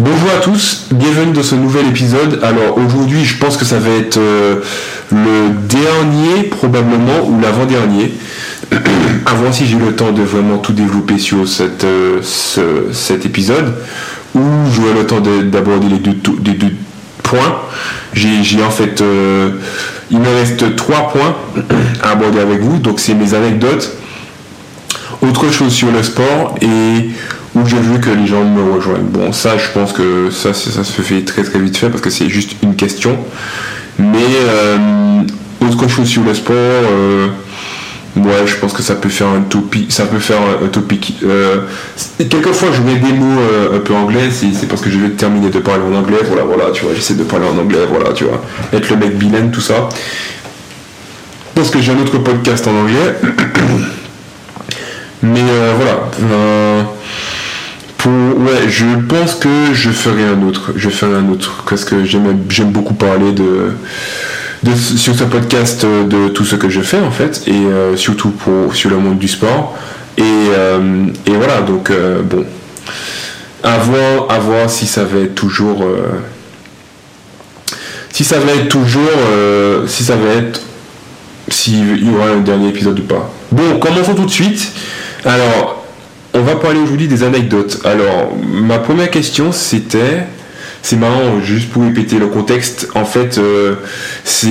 Bonjour à tous, bienvenue dans ce nouvel épisode. Alors aujourd'hui, je pense que ça va être euh, le dernier probablement ou l'avant-dernier. Avant si j'ai eu le temps de vraiment tout développer sur euh, ce- cet épisode, où j'aurai le temps de- d'aborder les deux, points. J'ai j'ai en fait, euh, il me reste trois points à aborder avec vous. Donc c'est mes anecdotes, autre chose sur le sport et où j'ai vu que les gens me rejoignent. Bon, ça, je pense que ça, ça se fait très très vite fait parce que c'est juste une question. Mais euh, autre chose sur le sport, euh, ouais, je pense que ça peut faire un topic. Ça peut faire un, topic. Euh, quelquefois, je mets des mots euh, un peu anglais. C'est parce que je vais terminer de parler en anglais. Voilà, voilà, tu vois, j'essaie de parler en anglais. Voilà, tu vois, être le mec bilingue, tout ça. Parce que j'ai un autre podcast en anglais. Mais voilà. Pour, ouais, je pense que je ferai un autre. Je ferai un autre. Parce que j'aime beaucoup parler de, sur ce podcast de tout ce que je fais en fait. Et euh, surtout pour, sur le monde du sport. Et, euh, et voilà, donc euh, bon. À voir, si ça va être toujours. si ça va être toujours. si ça va être s'il y aura un dernier épisode ou pas. Bon, commençons tout de suite. Alors, on va parler aujourd'hui des anecdotes. Alors, ma première question, c'était... C'est marrant, juste pour répéter le contexte, en fait, euh, c'est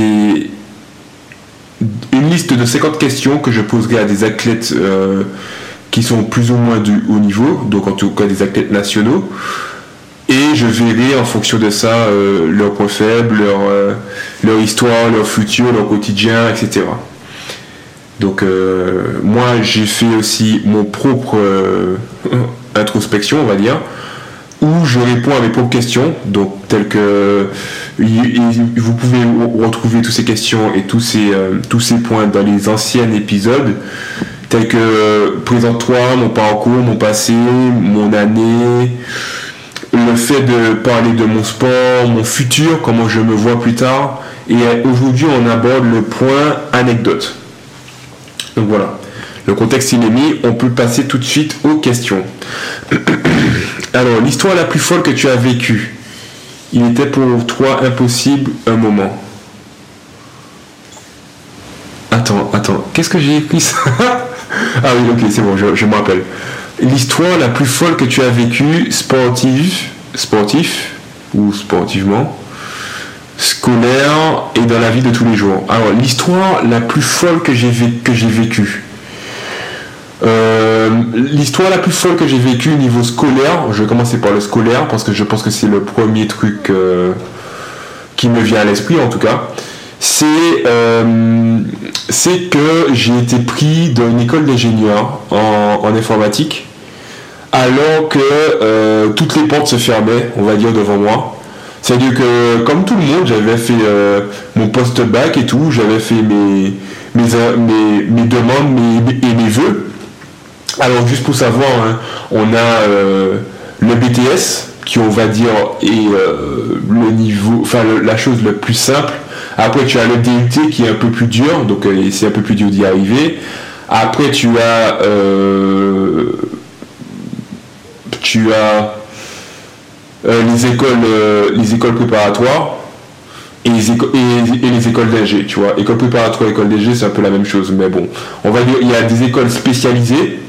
une liste de 50 questions que je poserai à des athlètes euh, qui sont plus ou moins du haut niveau, donc en tout cas des athlètes nationaux. Et je verrai en fonction de ça euh, leurs points faibles, leur, leur histoire, leur futur, leur quotidien, etc. Donc euh, moi j'ai fait aussi mon propre euh, introspection, on va dire, où je réponds à mes propres questions, donc telles que vous pouvez re- retrouver toutes ces questions et tous ces, euh, tous ces points dans les anciens épisodes, tels que présente-toi, mon parcours, mon passé, mon année, le fait de parler de mon sport, mon futur, comment je me vois plus tard. Et aujourd'hui, on aborde le point anecdote. Donc voilà, le contexte il est mis, on peut passer tout de suite aux questions. Alors, l'histoire la plus folle que tu as vécue, il était pour toi impossible un moment. Attends, attends, qu'est-ce que j'ai écrit ça? Ah oui, ok, c'est bon, je, je me rappelle. L'histoire la plus folle que tu as vécue, sportive, sportif ou sportivement, scolaire et dans la vie de tous les jours. Alors, l'histoire la plus folle que j'ai vécue. Euh, l'histoire la plus folle que j'ai vécue au niveau scolaire, je vais commencer par le scolaire parce que je pense que c'est le premier truc euh, qui me vient à l'esprit en tout cas. C'est euh, c'est que j'ai été pris dans une école d'ingénieur en, informatique alors que toutes les portes se fermaient, on va dire, devant moi. C'est-à-dire que, comme tout le monde, j'avais fait euh, mon post-bac et tout, j'avais fait mes, mes, euh, mes, demandes mes- et mes vœux. Alors, juste pour savoir, hein, on a euh, le BTS, qui, on va dire, est le niveau, enfin, la chose la plus simple. Après, tu as le DUT qui est un peu plus dur, donc c'est un peu plus dur d'y arriver. Après, tu as tu as les écoles euh, les écoles préparatoires et les, écoles d'ingé, tu vois. École préparatoire, école d'ingé, c'est un peu la même chose, mais bon. On va dire, il y a des écoles spécialisées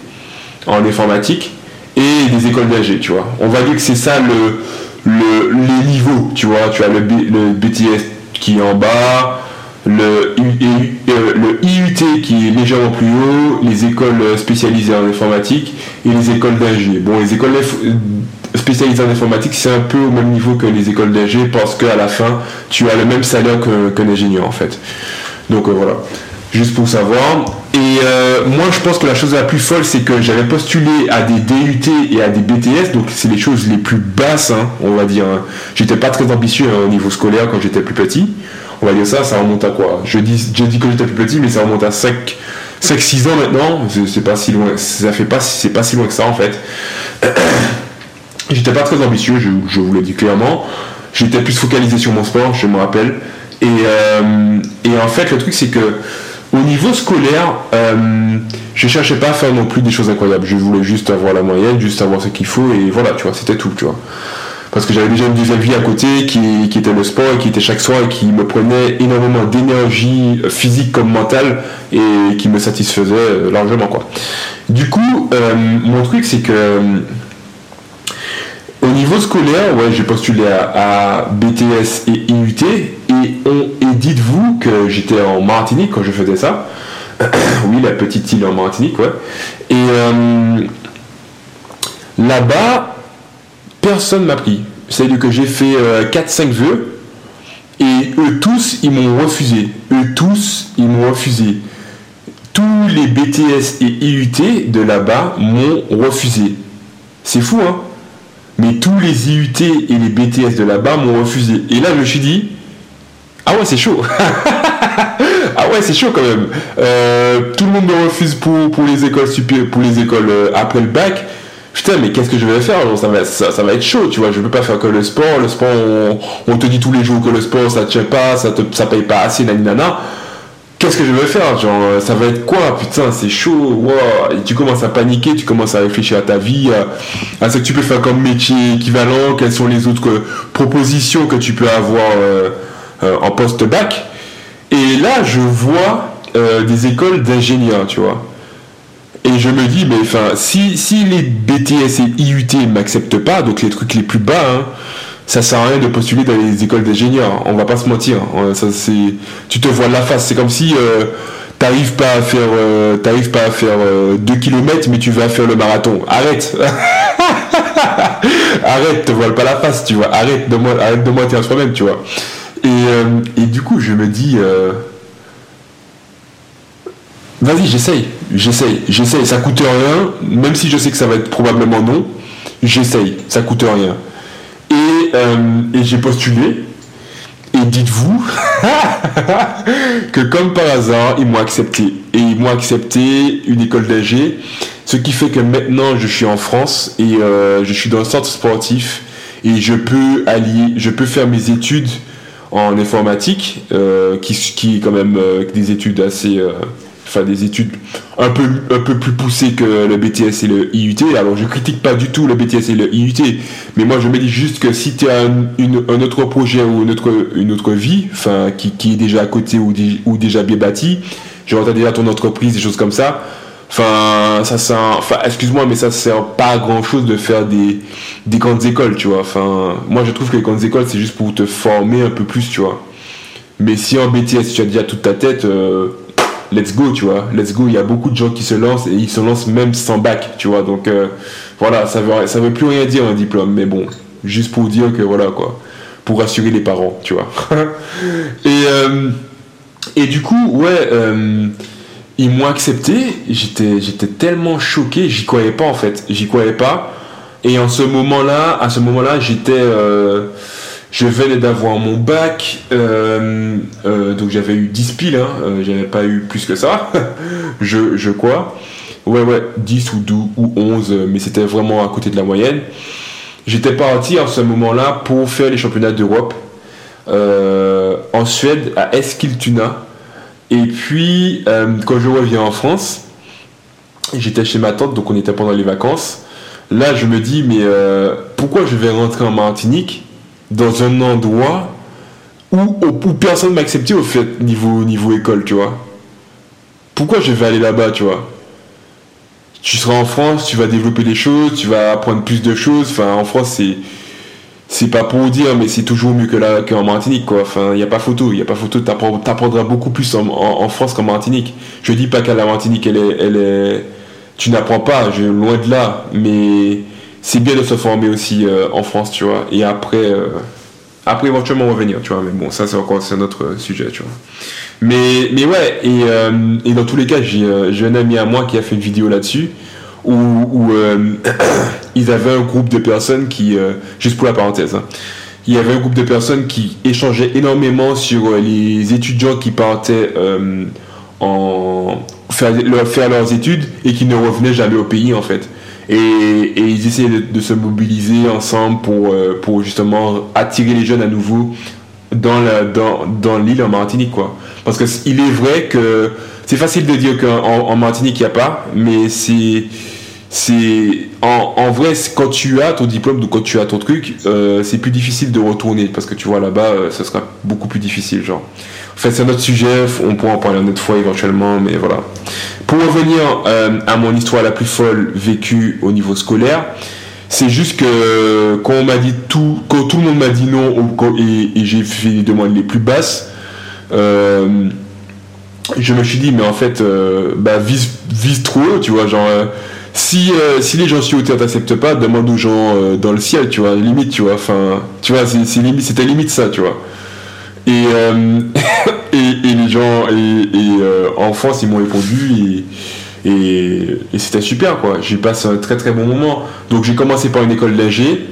en informatique et des écoles d'ingé, tu vois. On va dire que c'est ça le, le, les niveaux, tu vois. Tu as le, le BTS qui est en bas, le, euh, le IUT qui est légèrement plus haut, les écoles spécialisées en informatique et les écoles d'ingé. Bon, les écoles spécialisées en informatique, c'est un peu au même niveau que les écoles d'ingé parce qu'à la fin, tu as le même salaire qu'un ingénieur en fait. Donc euh, voilà, juste pour savoir. Et euh, moi, je pense que la chose la plus folle, c'est que j'avais postulé à des DUT et à des BTS, donc c'est les choses les plus basses, hein, on va dire. hein. J'étais pas très ambitieux hein, au niveau scolaire quand j'étais plus petit. On va dire ça, ça remonte à quoi? Je dis, je dis que j'étais plus petit, mais ça remonte à 5, 5-6 ans maintenant. C'est pas si loin, ça fait pas, c'est pas si loin que ça en fait. J'étais pas très ambitieux, je, je vous l'ai dit clairement. J'étais plus focalisé sur mon sport, je me rappelle. Et, euh, et en fait, le truc, c'est que au niveau scolaire, euh, je cherchais pas à faire non plus des choses incroyables. Je voulais juste avoir la moyenne, juste avoir ce qu'il faut, et voilà, tu vois, c'était tout, tu vois. parce que j'avais déjà une deuxième vie à côté qui, qui, était le sport et qui était chaque soir et qui me prenait énormément d'énergie physique comme mentale et qui me satisfaisait euh, largement quoi. Du coup, euh, mon truc c'est que au niveau scolaire, ouais, j'ai postulé à, BTS et IUT et, dites-vous que j'étais en Martinique quand je faisais ça. oui, la petite île en Martinique, ouais. Et euh, là-bas, personne m'a pris. C'est-à-dire que j'ai fait 4-5 euh, vœux et eux tous, ils m'ont refusé. Eux tous, ils m'ont refusé. Tous les BTS et IUT de là-bas m'ont refusé. C'est fou, hein Mais tous les IUT et les BTS de là-bas m'ont refusé. Et là, je me suis dit, ah ouais, c'est chaud. ah ouais, c'est chaud quand même. Euh, tout le monde me refuse pour, pour les écoles pour les écoles euh, après le bac putain mais qu'est-ce que je vais faire ça va, ça, va être chaud tu vois je peux pas faire que le sport le sport on, te dit tous les jours que le sport ça te tient pas ça te ça paye pas assez nana qu'est-ce que je vais faire genre euh, ça va être quoi putain c'est chaud et tu commences à paniquer tu commences à réfléchir à ta vie à, ce que tu peux faire comme métier équivalent quelles sont les autres propositions que tu peux avoir euh, euh, en post bac et là je vois des écoles d'ingénieurs tu vois. Et je me dis, mais enfin, si, si les BTS et IUT ne m'acceptent pas, donc les trucs les plus bas, hein, ça sert à rien de postuler dans les écoles d'ingénieurs. On va pas se mentir. Ça, c'est, tu te vois la face. C'est comme si euh, t'arrives pas à faire, euh, pas à faire 2 euh, km, mais tu vas faire le marathon. Arrête. arrête, te vois pas la face, tu vois. Arrête de moi, arrête de à soi-même, tu vois. Et, euh, et, du coup, je me dis, vas-y, j'essaye, j'essaye, j'essaye, ça coûte rien, même si je sais que ça va être probablement non, j'essaye, ça coûte rien. Et, euh, j'ai postulé, et dites-vous que comme par hasard, ils m'ont accepté. Et ils m'ont accepté une école d'AG, ce qui fait que maintenant je suis en France et euh, je suis dans un centre sportif. Et je peux allier, je peux faire mes études en informatique, euh, qui est quand même des études assez enfin des études un peu, un peu plus poussées que le BTS et le IUT. Alors je critique pas du tout le BTS et le IUT, mais moi je me dis juste que si tu as un, autre projet ou une autre, une autre vie, enfin qui, qui est déjà à côté ou, ou déjà bien bâti, genre as déjà ton entreprise, des choses comme ça. Enfin, ça sert, enfin, excuse-moi, mais ça sert pas à grand chose de faire des, des grandes écoles, tu vois. Enfin, moi je trouve que les grandes écoles c'est juste pour te former un peu plus, tu vois. Mais si en BTS tu as déjà toute ta tête, euh, let's go, tu vois. Let's go. Il y a beaucoup de gens qui se lancent et ils se lancent même sans bac, tu vois. Donc euh, voilà, ça veut, ça veut plus rien dire un diplôme, mais bon, juste pour dire que voilà quoi, pour rassurer les parents, tu vois. et, euh, et du coup, ouais, euh, ils m'ont accepté. J'étais, j'étais tellement choqué, j'y croyais pas en fait, j'y croyais pas. Et en ce moment-là, à ce moment-là, j'étais je venais d'avoir mon bac, euh, euh, donc j'avais eu 10 piles, hein, euh, j'avais pas eu plus que ça, je, je crois. Ouais, ouais, 10 ou 12 ou 11, mais c'était vraiment à côté de la moyenne. J'étais parti à ce moment-là pour faire les championnats d'Europe en Suède, à Eskiltuna. Et puis, quand je reviens en France, j'étais chez ma tante, donc on était pendant les vacances. Là, je me dis, mais pourquoi je vais rentrer en Martinique? Dans un endroit où, où personne m'a accepté au fait niveau, niveau école, tu vois. Pourquoi je vais aller là-bas, tu vois? Tu seras en France, tu vas développer des choses, tu vas apprendre plus de choses. Enfin, en France, c'est pas pour dire, mais c'est toujours mieux que là qu'en Martinique, quoi. Enfin, il n'y a pas photo, il y a pas photo. T'apprendras beaucoup plus en, en, France qu'en Martinique. Je dis pas qu'à la Martinique, elle est, elle est, tu n'apprends pas, je, loin de là, mais c'est bien de se former aussi euh, en France, tu vois. Et après, euh, après éventuellement revenir, tu vois. Mais bon, ça c'est encore un autre sujet, tu vois. Mais, mais ouais, et, euh, et dans tous les cas, j'ai un ami à moi qui a fait une vidéo là-dessus où, ils avaient un groupe de personnes qui, juste pour la parenthèse, hein, il y avait un groupe de personnes qui échangeaient énormément sur les étudiants qui partaient en faire leurs études et qui ne revenaient jamais au pays en fait. Et, ils essaient de, se mobiliser ensemble pour, euh, pour justement attirer les jeunes à nouveau dans, dans, dans l'île en Martinique. Quoi. Parce qu'il est vrai que c'est facile de dire qu'en en Martinique, il n'y a pas, mais c'est en, vrai quand tu as ton diplôme ou quand tu as ton truc euh, c'est plus difficile de retourner parce que tu vois là-bas euh, ça sera beaucoup plus difficile genre en fait c'est un autre sujet on pourra en parler une autre fois éventuellement mais voilà pour revenir euh, à mon histoire la plus folle vécue au niveau scolaire c'est juste que quand on m'a dit tout quand tout le monde m'a dit non et, j'ai fait les demandes les plus basses je me suis dit mais en fait bah vise trop haut tu vois genre si, euh, si les gens sur Terre t'acceptent pas, demande aux gens euh, dans le ciel, tu vois, limite, tu vois, enfin, tu vois, c'est limite, c'était limite ça, tu vois. Et, euh, et, les gens, et, en France, ils m'ont répondu, et, et, c'était super, quoi. J'ai passé un très très bon moment. Donc j'ai commencé par une école d'ingé,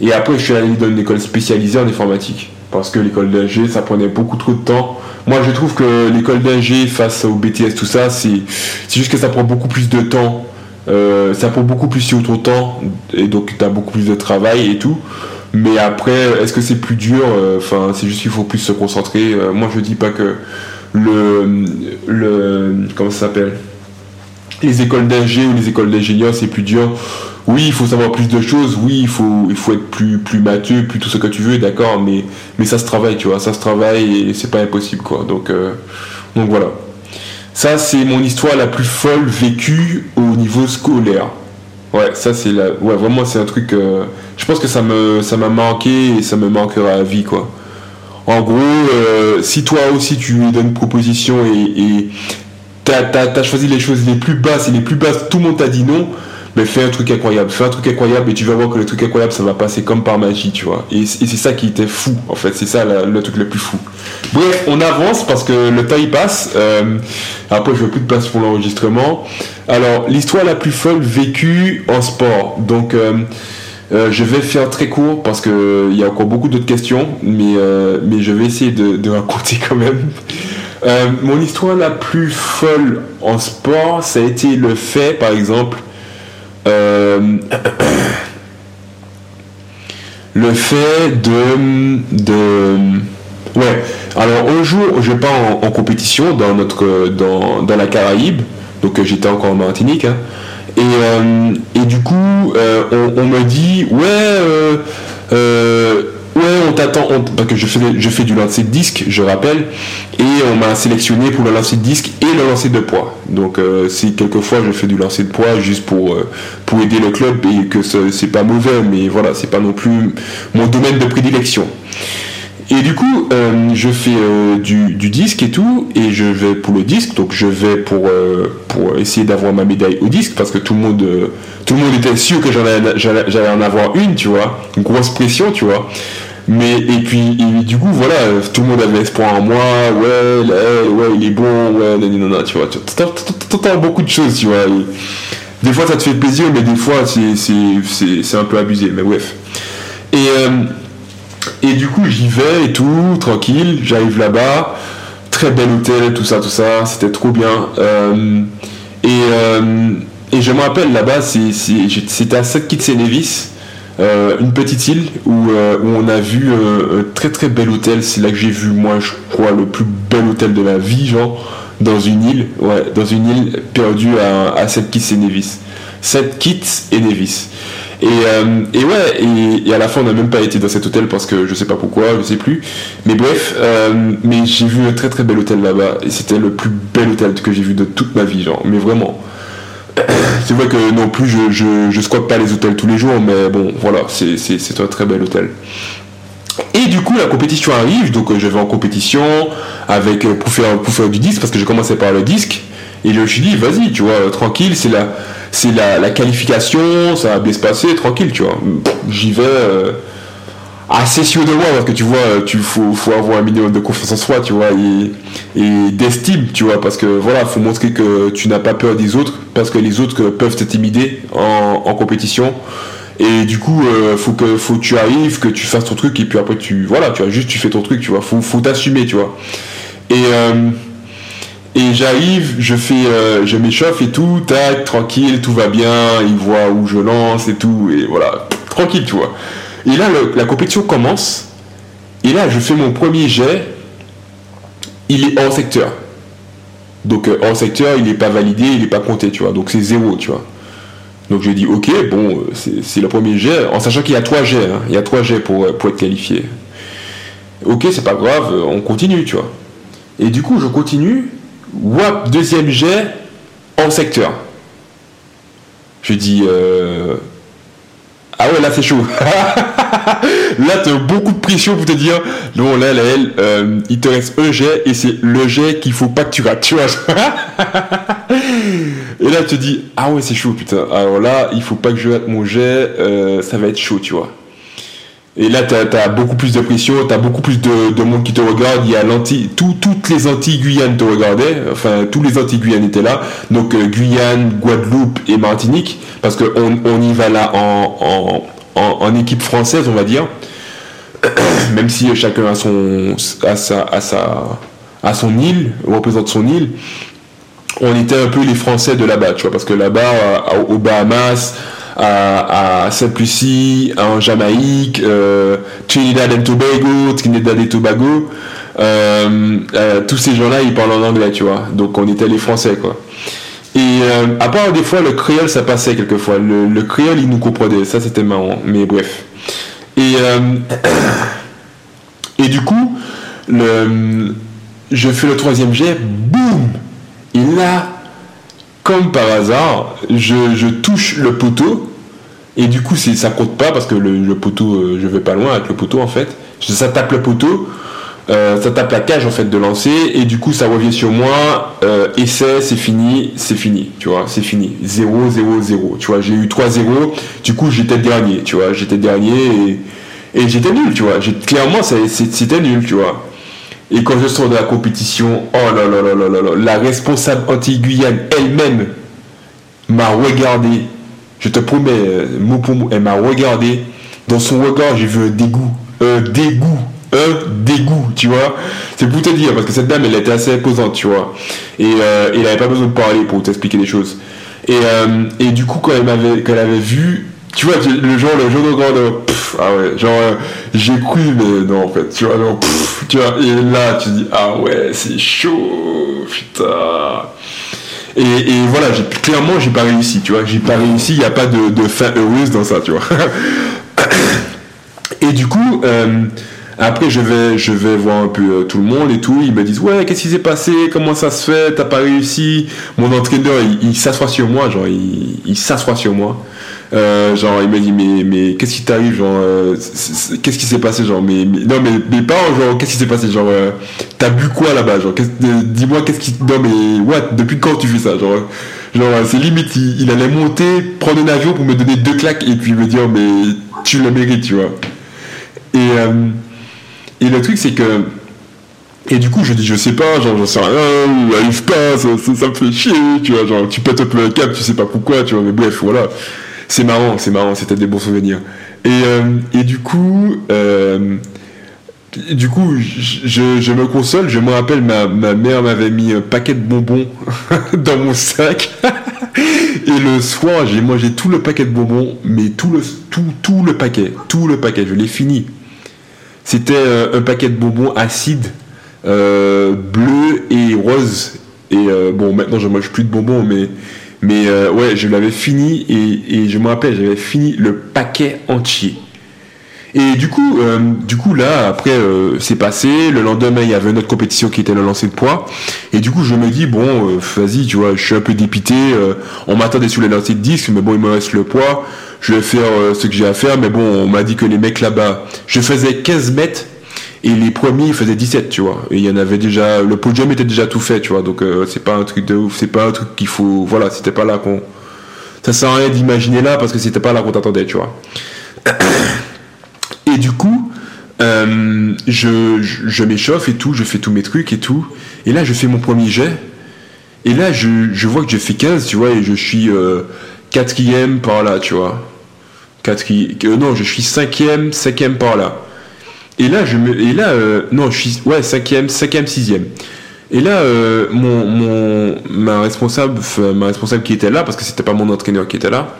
et après je suis allé dans une école spécialisée en informatique. Parce que l'école d'ingé, ça prenait beaucoup trop de temps. Moi, je trouve que l'école d'ingé face au BTS, tout ça, c'est juste que ça prend beaucoup plus de temps euh, ça prend beaucoup plus sur ton temps et donc tu as beaucoup plus de travail et tout. Mais après, est-ce que c'est plus dur euh, Enfin, c'est juste qu'il faut plus se concentrer. Euh, moi, je dis pas que le, le comment ça s'appelle? Les écoles d'ingé ou les écoles d'ingénieurs, c'est plus dur. Oui, il faut savoir plus de choses. Oui, il faut, il faut être plus, plus plus tout ce que tu veux, d'accord. Mais, mais ça se travaille, tu vois. Ça se travaille et c'est pas impossible, quoi. Donc, donc voilà. Ça, c'est mon histoire la plus folle vécue au niveau scolaire. Ouais, ça c'est la... ouais, vraiment c'est un truc. Euh, je pense que ça me ça m'a manqué et ça me manquera à vie quoi. En gros, euh, si toi aussi tu lui donnes une proposition et, t'as as, choisi les choses les plus basses et les plus basses, tout le monde t'a dit non mais fais un truc incroyable, fais un truc incroyable et tu vas voir que le truc incroyable ça va passer comme par magie, tu vois. Et, c'est ça qui était fou, en fait, c'est ça le truc le plus fou. Bref, on avance parce que le temps il passe. Euh, après, je veux plus de place pour l'enregistrement. Alors, l'histoire la plus folle vécue en sport. Donc, euh, euh, je vais faire très court parce qu'il y a encore beaucoup d'autres questions, mais, mais je vais essayer de raconter quand même. mon histoire la plus folle en sport, ça a été le fait, par exemple, euh, le fait de, de ouais alors un jour je pars en, compétition dans notre dans, dans la Caraïbe donc euh, j'étais encore en Martinique hein. et, euh, et du coup on, on, me dit ouais Ouais, on t'attend, parce que je fais, du lancer de disque, je rappelle, et on m'a sélectionné pour le lancer de disque et le lancer de poids. Donc, euh, si quelquefois je fais du lancer de poids juste pour, euh, aider le club et que c'est pas mauvais, mais voilà, c'est pas non plus mon domaine de prédilection. Et du coup, euh, je fais du, disque et tout, et je vais pour le disque, donc je vais pour, pour essayer d'avoir ma médaille au disque, parce que tout le monde, tout le monde était sûr que j'allais en avoir une, tu vois, une grosse pression, tu vois. Mais, et puis, du coup, voilà, tout le monde avait espoir en moi, ouais, ouais, il est bon, ouais, non, tu vois, t'entends beaucoup de choses, tu vois. des fois, ça te fait plaisir, mais des fois, c'est un peu abusé, mais bref. Et, euh, et du coup, j'y vais et tout, tranquille, j'arrive là-bas, très bel hôtel, tout ça, tout ça, c'était trop bien. Euh, et, euh, et je me rappelle là-bas, c'était à St. Euh, une petite île où, euh, on a vu euh, un très très bel hôtel. C'est là que j'ai vu, moi, je crois, le plus bel hôtel de ma vie, genre, dans une île, ouais, dans une île perdue à, à Kitts et Nevis. Seth Kitts et Nevis. Et, et ouais, et, et, à la fin, on n'a même pas été dans cet hôtel parce que je sais pas pourquoi, je sais plus. Mais bref, mais j'ai vu un très très bel hôtel là-bas. Et c'était le plus bel hôtel que j'ai vu de toute ma vie, genre, mais vraiment c'est vrai que non plus je, je, je squatte pas les hôtels tous les jours, mais bon, voilà, c'est un très bel hôtel. Et du coup, la compétition arrive, donc euh, je vais en compétition avec, euh, pour, faire, pour faire du disque, parce que j'ai commencé par le disque, et je me suis dit, vas-y, tu vois, tranquille, c'est la, la, la qualification, ça va bien se passer, tranquille, tu vois. J'y vais. Euh, assez sûr de moi parce que tu vois tu faut, faut avoir un minimum de confiance en soi tu vois et d'estime tu vois parce que voilà faut montrer que tu n'as pas peur des autres parce que les autres peuvent t'intimider en, en compétition et du coup euh, faut que faut que tu arrives que tu fasses ton truc et puis après tu voilà tu vois juste tu fais ton truc tu vois faut faut t'assumer tu vois et euh, et j'arrive, je fais, euh, je m'échauffe et tout, tac, tranquille, tout va bien, il voit où je lance et tout, et voilà, tranquille, tu vois. Et là, la compétition commence. Et là, je fais mon premier jet. Il est hors secteur. Donc, euh, hors secteur, il n'est pas validé, il n'est pas compté, tu vois. Donc, c'est zéro, tu vois. Donc j'ai dit ok, bon, c'est le premier jet, en sachant qu'il y a trois jets, hein. il y a trois jets pour, pour être qualifié. Ok, c'est pas grave, on continue, tu vois. Et du coup, je continue, wap, deuxième jet en secteur. Je dis, euh, ah ouais, là c'est chaud. là, tu as beaucoup de pression pour te dire, non, là, là, euh, il te reste un jet et c'est le jet qu'il faut pas que tu rates, tu vois. et là, tu te dis, ah ouais, c'est chaud, putain. Alors là, il faut pas que je rate mon jet, euh, ça va être chaud, tu vois. Et là, tu as, beaucoup plus de pression, tu as beaucoup plus de, monde qui te regarde. Il y a l'anti, toutes les anti-Guyane te regardaient. Enfin, tous les anti-Guyane étaient là. Donc, euh, Guyane, Guadeloupe et Martinique. Parce qu'on on y va là en, en, équipe française, on va dire. Même si chacun a son, sa, son île, représente son île. On était un peu les Français de là-bas, tu vois. Parce que là-bas, aux Bahamas, à, Saint-Lucie, en Jamaïque, euh, Trinidad et Tobago, Trinidad et Tobago. Euh, euh, tous ces gens-là, ils parlent en anglais, tu vois. Donc on était les Français, quoi. Et à part des fois, le créole, ça passait quelquefois. Le, le créole, il nous comprenait. Ça, c'était marrant. Mais bref. Et, et du coup, je fais le troisième jet, boum Et là, comme par hasard, je, touche le poteau. Et du coup, ça compte pas parce que le, poteau, euh, je vais pas loin avec le poteau en fait. Ça tape le poteau, euh, ça tape la cage en fait de lancer et du coup ça revient sur moi. Euh, essai, c'est fini, c'est fini, tu vois, c'est fini. 0, 0, 0. Tu vois, j'ai eu 3-0. Du coup, j'étais dernier, tu vois, j'étais dernier et, et j'étais nul, tu vois. Clairement, c'était nul, tu vois. Et quand je sors de la compétition, oh là là là là là là, la responsable anti-Guyane elle-même m'a regardé. Je te promets, euh, mot pour mot, elle m'a regardé. Dans son regard, j'ai vu un dégoût. Un dégoût. Un dégoût, tu vois. C'est pour te dire, parce que cette dame, elle était assez imposante, tu vois. Et euh, elle n'avait pas besoin de parler pour t'expliquer des choses. Et, euh, et du coup, quand elle m'avait, quand elle avait vu tu vois, le genre, le genre de grand ah ouais, genre, euh, j'ai cru, mais non, en fait, tu vois, genre, tu vois, et là, tu dis, ah ouais, c'est chaud, putain. Et, et voilà, clairement, j'ai pas réussi, tu vois, j'ai pas réussi, il n'y a pas de, de, fin heureuse dans ça, tu vois. et du coup, euh, après, je vais, je vais voir un peu euh, tout le monde et tout. Ils me disent, ouais, qu'est-ce qui s'est passé Comment ça se fait T'as pas réussi? Mon entraîneur, il, s'assoit sur moi, genre, il s'assoit sur moi. Euh, genre, il m'a dit, mais, mais qu'est-ce qui t'arrive Genre, euh, qu'est-ce qui s'est passé Genre, mais, non, mais, mais pas genre, qu'est-ce qui s'est passé Genre, euh, t'as bu quoi là-bas Genre, dis-moi, qu'est-ce qui. Non, mais, what Depuis quand tu fais ça Genre, genre c'est limite, il, allait monter, prendre un avion pour me donner deux claques et puis me dire, mais tu le mérites, tu vois. Et, et le truc, c'est que. Et du coup, je dis, je sais pas, genre, j'en sais rien, arrive pas, ça, ça, me fait chier, tu vois, genre, tu pètes un peu un câble, tu sais pas pourquoi, tu vois, mais bref, voilà c'est marrant, c'est marrant, c'était des bons souvenirs. Et, euh, du coup, euh, du coup, je, me console, je me rappelle, ma, mère m'avait mis un paquet de bonbons dans mon sac. et le soir, j'ai mangé tout le paquet de bonbons, mais tout le, tout, le paquet, tout le paquet, je l'ai fini. C'était euh, un paquet de bonbons acides, bleu et rose. Et bon, maintenant, je mange plus de bonbons, mais mais euh, ouais, je l'avais fini et, je me rappelle, j'avais fini le paquet entier. Et du coup, euh, du coup là, après, euh, c'est passé. Le lendemain, il y avait une autre compétition qui était le lancer de poids. Et du coup, je me dis, bon, vas-y, tu vois, je suis un peu dépité. on m'attendait sous les lancers de disques, mais bon, il me reste le poids. Je vais faire ce que j'ai à faire. Mais bon, on m'a dit que les mecs là-bas, je faisais 15 mètres et les premiers ils faisaient 17 tu vois. Et il y en avait déjà le podium était déjà tout fait tu vois. Donc euh, c'est pas un truc de ouf c'est pas un truc qu'il faut voilà c'était pas là qu'on ça sert à rien d'imaginer là parce que c'était pas là qu'on t'attendait tu vois. Et du coup euh, je, je, m'échauffe et tout je fais tous mes trucs et tout. Et là je fais mon premier jet. Et là je, vois que je fais 15 tu vois et je suis euh, quatrième par là tu vois. Quatrième non je suis cinquième cinquième par là et là, je me, et là euh, non, je suis ouais, cinquième, cinquième, sixième. Et là, euh, mon, mon, ma responsable, ma responsable qui était là, parce que c'était pas mon entraîneur qui était là,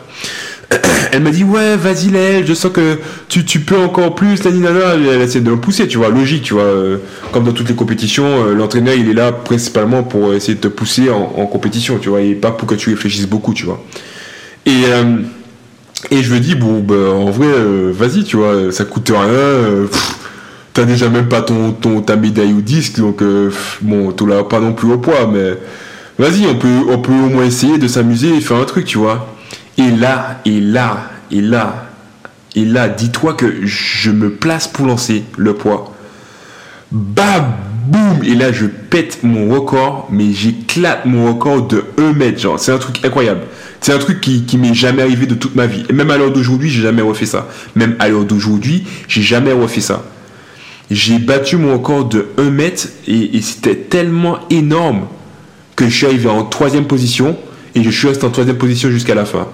elle m'a dit ouais, vas-y Léel, je sens que tu, tu peux encore plus, la elle essaie de me pousser, tu vois, logique, tu vois, euh, comme dans toutes les compétitions, l'entraîneur il est là principalement pour essayer de te pousser en, compétition, tu vois, et pas pour que tu réfléchisses beaucoup, tu vois. Et, euh, et je me dis, bon, bah, en vrai, euh, vas-y, tu vois, ça coûte rien. euh, T'as déjà même pas ton, ta médaille au disque, donc euh, bon, tu l'as pas non plus au poids, mais vas-y, on peut, on peut au moins essayer de s'amuser et faire un truc, tu vois. Et là, et là, et là, et là, dis-toi que je me place pour lancer le poids. Bam, boum, et là je pète mon record, mais j'éclate mon record de 1 mètre, genre, c'est un truc incroyable. C'est un truc qui, qui m'est jamais arrivé de toute ma vie. Et même à l'heure d'aujourd'hui, j'ai jamais refait ça. Même à l'heure d'aujourd'hui, j'ai jamais refait ça. J'ai battu mon record de 1 mètre et, c'était tellement énorme que je suis arrivé en troisième position et je suis resté en troisième position jusqu'à la fin.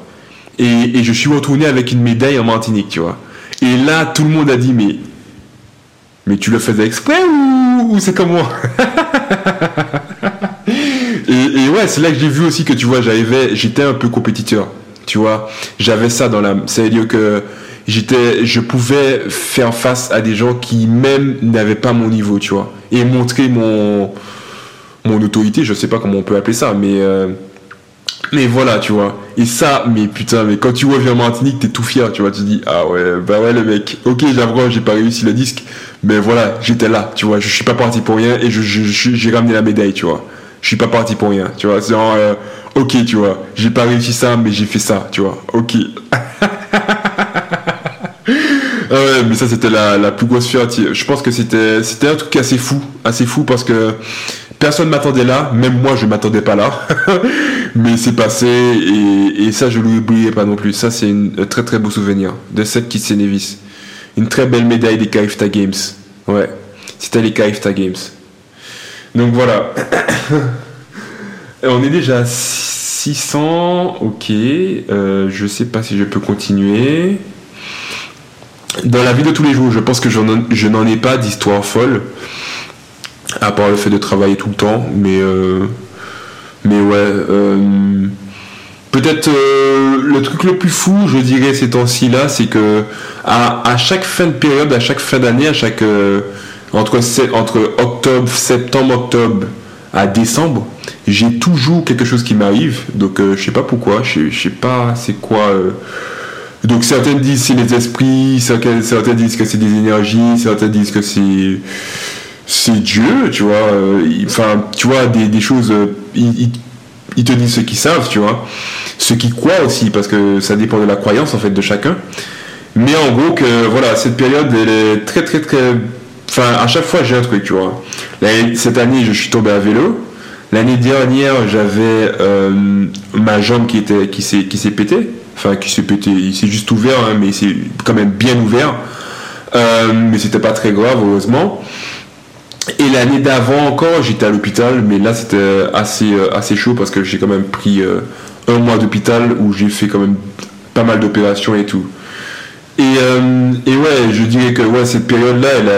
Et, je suis retourné avec une médaille en Martinique, tu vois. Et là, tout le monde a dit, mais, mais tu le faisais exprès ou, c'est comme moi? Et, et ouais, c'est là que j'ai vu aussi que tu vois, j'arrivais, j'étais un peu compétiteur, tu vois. J'avais ça dans l'âme. C'est-à-dire que j'étais, je pouvais faire face à des gens qui même n'avaient pas mon niveau, tu vois, et montrer mon, mon autorité, je sais pas comment on peut appeler ça, mais euh, mais voilà, tu vois. Et ça, mais putain, mais quand tu reviens en Martinique, t'es tout fier, tu vois. Tu dis, ah ouais, bah ouais, le mec, ok, j'avoue, j'ai pas réussi le disque, mais voilà, j'étais là, tu vois. Je suis pas parti pour rien et je, j'ai ramené la médaille, tu vois. Je suis pas parti pour rien, tu vois. C'est euh, ok, tu vois. J'ai pas réussi ça, mais j'ai fait ça, tu vois. Ok. Mais ça c'était la, plus grosse fierté. Je pense que c'était c'était un truc assez fou, assez fou parce que personne m'attendait là, même moi je m'attendais pas là. mais c'est passé et, ça je l'oublierai pas non plus. Ça c'est un très très beau souvenir de cette Kitse Nevis. Une très belle médaille des Carifta Games. Ouais, c'était les Carifta Games. Donc voilà. On est déjà à 600, ok. Euh, je sais pas si je peux continuer. Dans la vie de tous les jours, je pense que je n'en ai pas d'histoire folle, à part le fait de travailler tout le temps, mais euh, mais ouais. euh, Peut-être euh, le truc le plus fou, je dirais ces temps-ci là, c'est que à, chaque fin de période, à chaque fin d'année, à chaque euh, entre entre octobre, septembre, octobre à décembre, j'ai toujours quelque chose qui m'arrive. Donc euh, je sais pas pourquoi, je sais- pas c'est quoi. Donc certains disent c'est les esprits, certains, certains disent que c'est des énergies, certains disent que c'est c'est Dieu, tu vois. euh, Enfin, tu vois des, choses. euh, ils, ils- te disent ce qu'ils savent, tu vois. Ceux qui croient aussi, parce que ça dépend de la croyance en fait de chacun. Mais en gros que voilà, cette période elle est très très très. Enfin, à chaque fois j'ai un truc, tu vois. Cette année je suis tombé à vélo. L'année dernière j'avais euh, ma jambe qui était qui s'est qui s'est pété. Enfin qui s'est pété, il s'est juste ouvert, hein, mais c'est quand même bien ouvert. Euh, mais c'était pas très grave heureusement. Et l'année d'avant encore, j'étais à l'hôpital, mais là c'était assez, euh, assez chaud parce que j'ai quand même pris euh, un mois d'hôpital où j'ai fait quand même pas mal d'opérations et tout. Et, et ouais, je dirais que ouais, cette période-là, elle est